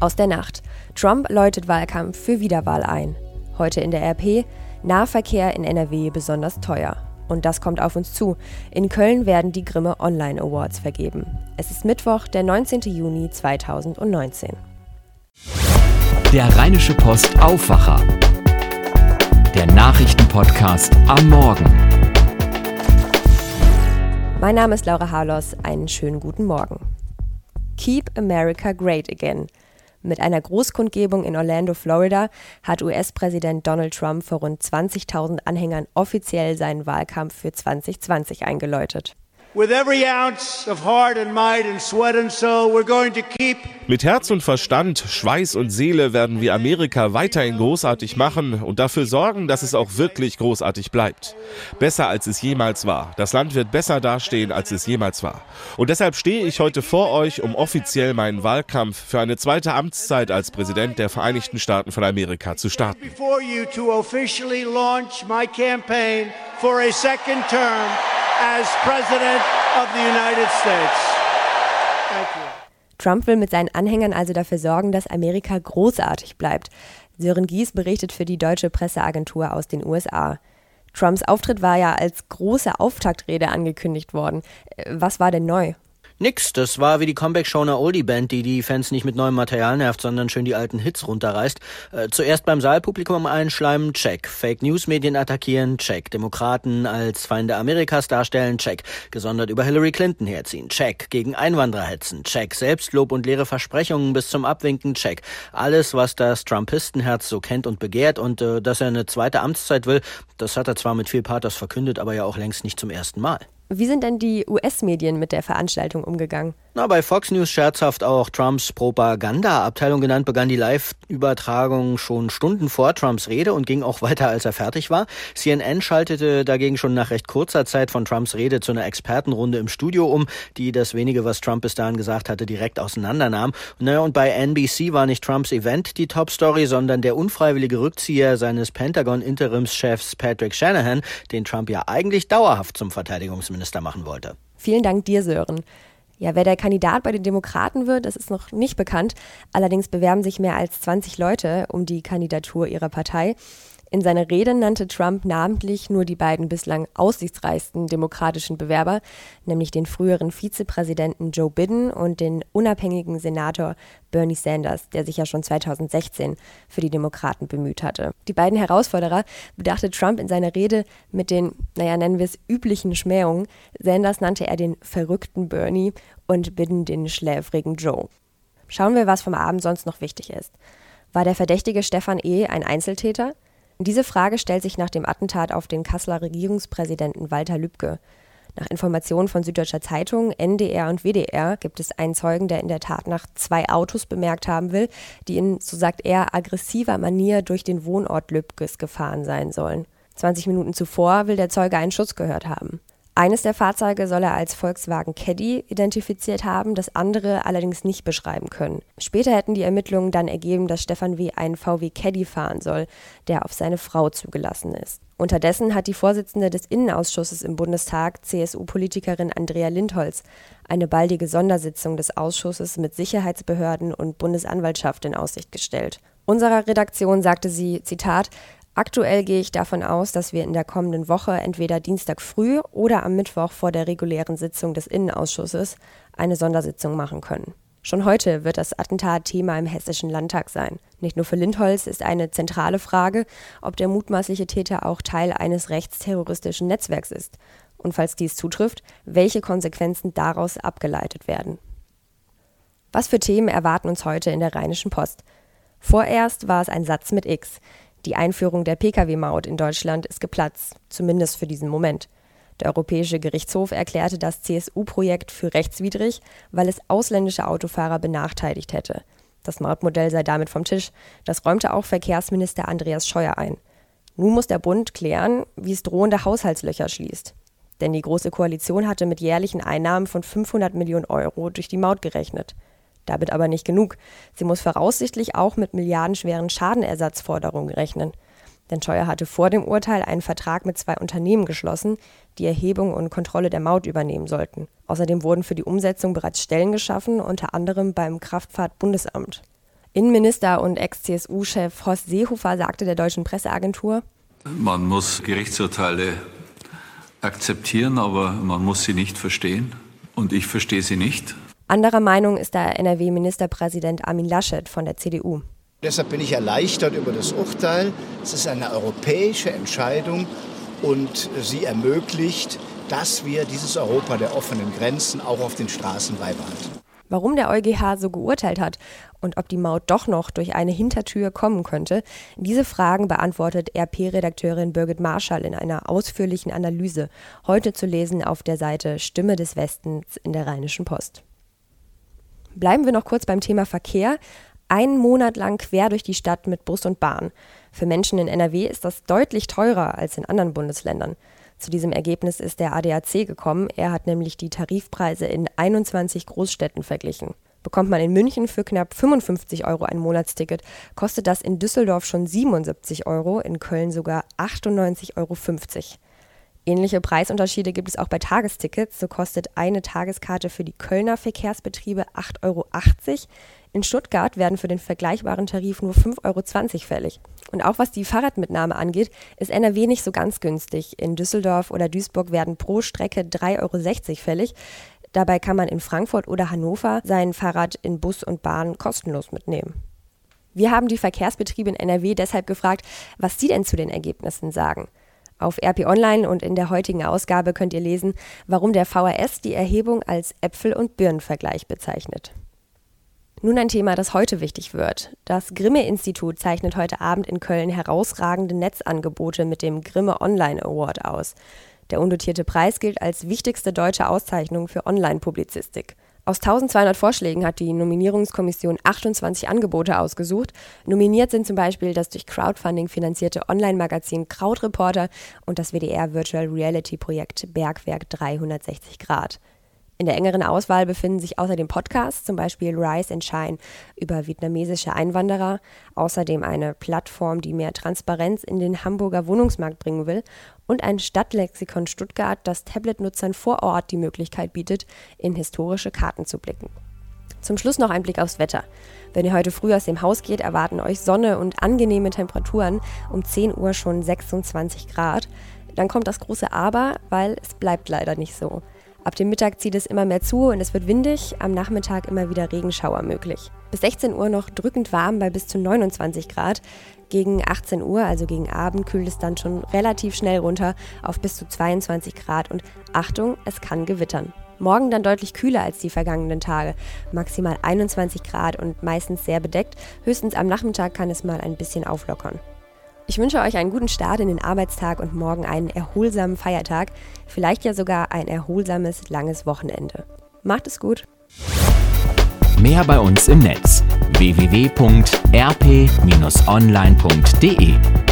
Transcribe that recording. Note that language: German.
Aus der Nacht. Trump läutet Wahlkampf für Wiederwahl ein. Heute in der RP. Nahverkehr in NRW besonders teuer. Und das kommt auf uns zu. In Köln werden die Grimme Online Awards vergeben. Es ist Mittwoch, der 19. Juni 2019. Der Rheinische Post Aufwacher. Der Nachrichtenpodcast am Morgen. Mein Name ist Laura Harlos. Einen schönen guten Morgen. Keep America Great Again. Mit einer Großkundgebung in Orlando, Florida, hat US-Präsident Donald Trump vor rund 20.000 Anhängern offiziell seinen Wahlkampf für 2020 eingeläutet. With every ounce of heart and might and sweat and soul, we're going to keep mit Herz und Verstand, Schweiß und Seele werden wir Amerika weiterhin großartig machen und dafür sorgen, dass es auch wirklich großartig bleibt. Besser als es jemals war. Das Land wird besser dastehen, als es jemals war. Und deshalb stehe ich heute vor euch, um offiziell meinen Wahlkampf für eine zweite Amtszeit als Präsident der Vereinigten Staaten von Amerika zu starten. Before you to officially launch my campaign for a second term as President of the United States. Thank you. Trump will mit seinen Anhängern also dafür sorgen, dass Amerika großartig bleibt. Sören Gies berichtet für die deutsche Presseagentur aus den USA. Trumps Auftritt war ja als große Auftaktrede angekündigt worden. Äh, was war denn neu? Nix, das war wie die Comeback-Show einer Oldie-Band, die die Fans nicht mit neuem Material nervt, sondern schön die alten Hits runterreißt. Äh, zuerst beim Saalpublikum einschleimen, check. Fake News-Medien attackieren, check. Demokraten als Feinde Amerikas darstellen, check. Gesondert über Hillary Clinton herziehen, check. Gegen Einwanderer hetzen, check. Selbstlob und leere Versprechungen bis zum Abwinken, check. Alles, was das Trumpistenherz so kennt und begehrt und äh, dass er eine zweite Amtszeit will, das hat er zwar mit viel Pathos verkündet, aber ja auch längst nicht zum ersten Mal. Wie sind denn die US-Medien mit der Veranstaltung umgegangen? Na, bei Fox News scherzhaft auch Trumps Propaganda-Abteilung genannt, begann die Live-Übertragung schon Stunden vor Trumps Rede und ging auch weiter, als er fertig war. CNN schaltete dagegen schon nach recht kurzer Zeit von Trumps Rede zu einer Expertenrunde im Studio um, die das wenige, was Trump bis dahin gesagt hatte, direkt auseinandernahm. Naja, und bei NBC war nicht Trumps Event die Top-Story, sondern der unfreiwillige Rückzieher seines Pentagon-Interimschefs Patrick Shanahan, den Trump ja eigentlich dauerhaft zum Verteidigungsminister machen wollte. Vielen Dank dir, Sören. Ja, wer der Kandidat bei den Demokraten wird, das ist noch nicht bekannt. Allerdings bewerben sich mehr als 20 Leute um die Kandidatur ihrer Partei. In seiner Rede nannte Trump namentlich nur die beiden bislang aussichtsreichsten demokratischen Bewerber, nämlich den früheren Vizepräsidenten Joe Biden und den unabhängigen Senator Bernie Sanders, der sich ja schon 2016 für die Demokraten bemüht hatte. Die beiden Herausforderer bedachte Trump in seiner Rede mit den, naja, nennen wir es üblichen Schmähungen. Sanders nannte er den verrückten Bernie und Biden den schläfrigen Joe. Schauen wir, was vom Abend sonst noch wichtig ist. War der verdächtige Stefan E. ein Einzeltäter? Diese Frage stellt sich nach dem Attentat auf den Kasseler Regierungspräsidenten Walter Lübcke. Nach Informationen von Süddeutscher Zeitung, NDR und WDR gibt es einen Zeugen, der in der Tat nach zwei Autos bemerkt haben will, die in, so sagt er, aggressiver Manier durch den Wohnort Lübkes gefahren sein sollen. 20 Minuten zuvor will der Zeuge einen Schuss gehört haben. Eines der Fahrzeuge soll er als Volkswagen Caddy identifiziert haben, das andere allerdings nicht beschreiben können. Später hätten die Ermittlungen dann ergeben, dass Stefan W. einen VW Caddy fahren soll, der auf seine Frau zugelassen ist. Unterdessen hat die Vorsitzende des Innenausschusses im Bundestag, CSU-Politikerin Andrea Lindholz, eine baldige Sondersitzung des Ausschusses mit Sicherheitsbehörden und Bundesanwaltschaft in Aussicht gestellt. Unserer Redaktion sagte sie, Zitat, Aktuell gehe ich davon aus, dass wir in der kommenden Woche entweder Dienstag früh oder am Mittwoch vor der regulären Sitzung des Innenausschusses eine Sondersitzung machen können. Schon heute wird das Attentat Thema im Hessischen Landtag sein. Nicht nur für Lindholz ist eine zentrale Frage, ob der mutmaßliche Täter auch Teil eines rechtsterroristischen Netzwerks ist. Und falls dies zutrifft, welche Konsequenzen daraus abgeleitet werden. Was für Themen erwarten uns heute in der Rheinischen Post? Vorerst war es ein Satz mit X. Die Einführung der Pkw-Maut in Deutschland ist geplatzt, zumindest für diesen Moment. Der Europäische Gerichtshof erklärte das CSU-Projekt für rechtswidrig, weil es ausländische Autofahrer benachteiligt hätte. Das Mautmodell sei damit vom Tisch. Das räumte auch Verkehrsminister Andreas Scheuer ein. Nun muss der Bund klären, wie es drohende Haushaltslöcher schließt. Denn die Große Koalition hatte mit jährlichen Einnahmen von 500 Millionen Euro durch die Maut gerechnet. Damit aber nicht genug. Sie muss voraussichtlich auch mit milliardenschweren Schadenersatzforderungen rechnen. Denn Scheuer hatte vor dem Urteil einen Vertrag mit zwei Unternehmen geschlossen, die Erhebung und Kontrolle der Maut übernehmen sollten. Außerdem wurden für die Umsetzung bereits Stellen geschaffen, unter anderem beim Kraftfahrtbundesamt. Innenminister und Ex-CSU-Chef Horst Seehofer sagte der deutschen Presseagentur, man muss Gerichtsurteile akzeptieren, aber man muss sie nicht verstehen. Und ich verstehe sie nicht. Anderer Meinung ist der NRW-Ministerpräsident Armin Laschet von der CDU. Deshalb bin ich erleichtert über das Urteil. Es ist eine europäische Entscheidung und sie ermöglicht, dass wir dieses Europa der offenen Grenzen auch auf den Straßen beibehalten. Warum der EuGH so geurteilt hat und ob die Maut doch noch durch eine Hintertür kommen könnte, diese Fragen beantwortet RP-Redakteurin Birgit Marschall in einer ausführlichen Analyse, heute zu lesen auf der Seite Stimme des Westens in der Rheinischen Post. Bleiben wir noch kurz beim Thema Verkehr. Einen Monat lang quer durch die Stadt mit Bus und Bahn. Für Menschen in NRW ist das deutlich teurer als in anderen Bundesländern. Zu diesem Ergebnis ist der ADAC gekommen. Er hat nämlich die Tarifpreise in 21 Großstädten verglichen. Bekommt man in München für knapp 55 Euro ein Monatsticket, kostet das in Düsseldorf schon 77 Euro, in Köln sogar 98,50 Euro. Ähnliche Preisunterschiede gibt es auch bei Tagestickets. So kostet eine Tageskarte für die Kölner Verkehrsbetriebe 8,80 Euro. In Stuttgart werden für den vergleichbaren Tarif nur 5,20 Euro fällig. Und auch was die Fahrradmitnahme angeht, ist NRW nicht so ganz günstig. In Düsseldorf oder Duisburg werden pro Strecke 3,60 Euro fällig. Dabei kann man in Frankfurt oder Hannover sein Fahrrad in Bus und Bahn kostenlos mitnehmen. Wir haben die Verkehrsbetriebe in NRW deshalb gefragt, was sie denn zu den Ergebnissen sagen. Auf RP Online und in der heutigen Ausgabe könnt ihr lesen, warum der VRS die Erhebung als Äpfel- und Birnenvergleich bezeichnet. Nun ein Thema, das heute wichtig wird. Das Grimme-Institut zeichnet heute Abend in Köln herausragende Netzangebote mit dem Grimme Online Award aus. Der undotierte Preis gilt als wichtigste deutsche Auszeichnung für Online-Publizistik. Aus 1200 Vorschlägen hat die Nominierungskommission 28 Angebote ausgesucht. Nominiert sind zum Beispiel das durch Crowdfunding finanzierte Online-Magazin Krautreporter und das WDR Virtual Reality Projekt Bergwerk 360 Grad. In der engeren Auswahl befinden sich außerdem Podcasts, zum Beispiel Rise and Shine über vietnamesische Einwanderer, außerdem eine Plattform, die mehr Transparenz in den Hamburger Wohnungsmarkt bringen will und ein Stadtlexikon Stuttgart, das Tablet-Nutzern vor Ort die Möglichkeit bietet, in historische Karten zu blicken. Zum Schluss noch ein Blick aufs Wetter. Wenn ihr heute früh aus dem Haus geht, erwarten euch Sonne und angenehme Temperaturen, um 10 Uhr schon 26 Grad. Dann kommt das große Aber, weil es bleibt leider nicht so. Ab dem Mittag zieht es immer mehr zu und es wird windig, am Nachmittag immer wieder Regenschauer möglich. Bis 16 Uhr noch drückend warm bei bis zu 29 Grad. Gegen 18 Uhr, also gegen Abend, kühlt es dann schon relativ schnell runter auf bis zu 22 Grad und Achtung, es kann gewittern. Morgen dann deutlich kühler als die vergangenen Tage, maximal 21 Grad und meistens sehr bedeckt. Höchstens am Nachmittag kann es mal ein bisschen auflockern. Ich wünsche euch einen guten Start in den Arbeitstag und morgen einen erholsamen Feiertag, vielleicht ja sogar ein erholsames, langes Wochenende. Macht es gut! Mehr bei uns im Netz www.rp-online.de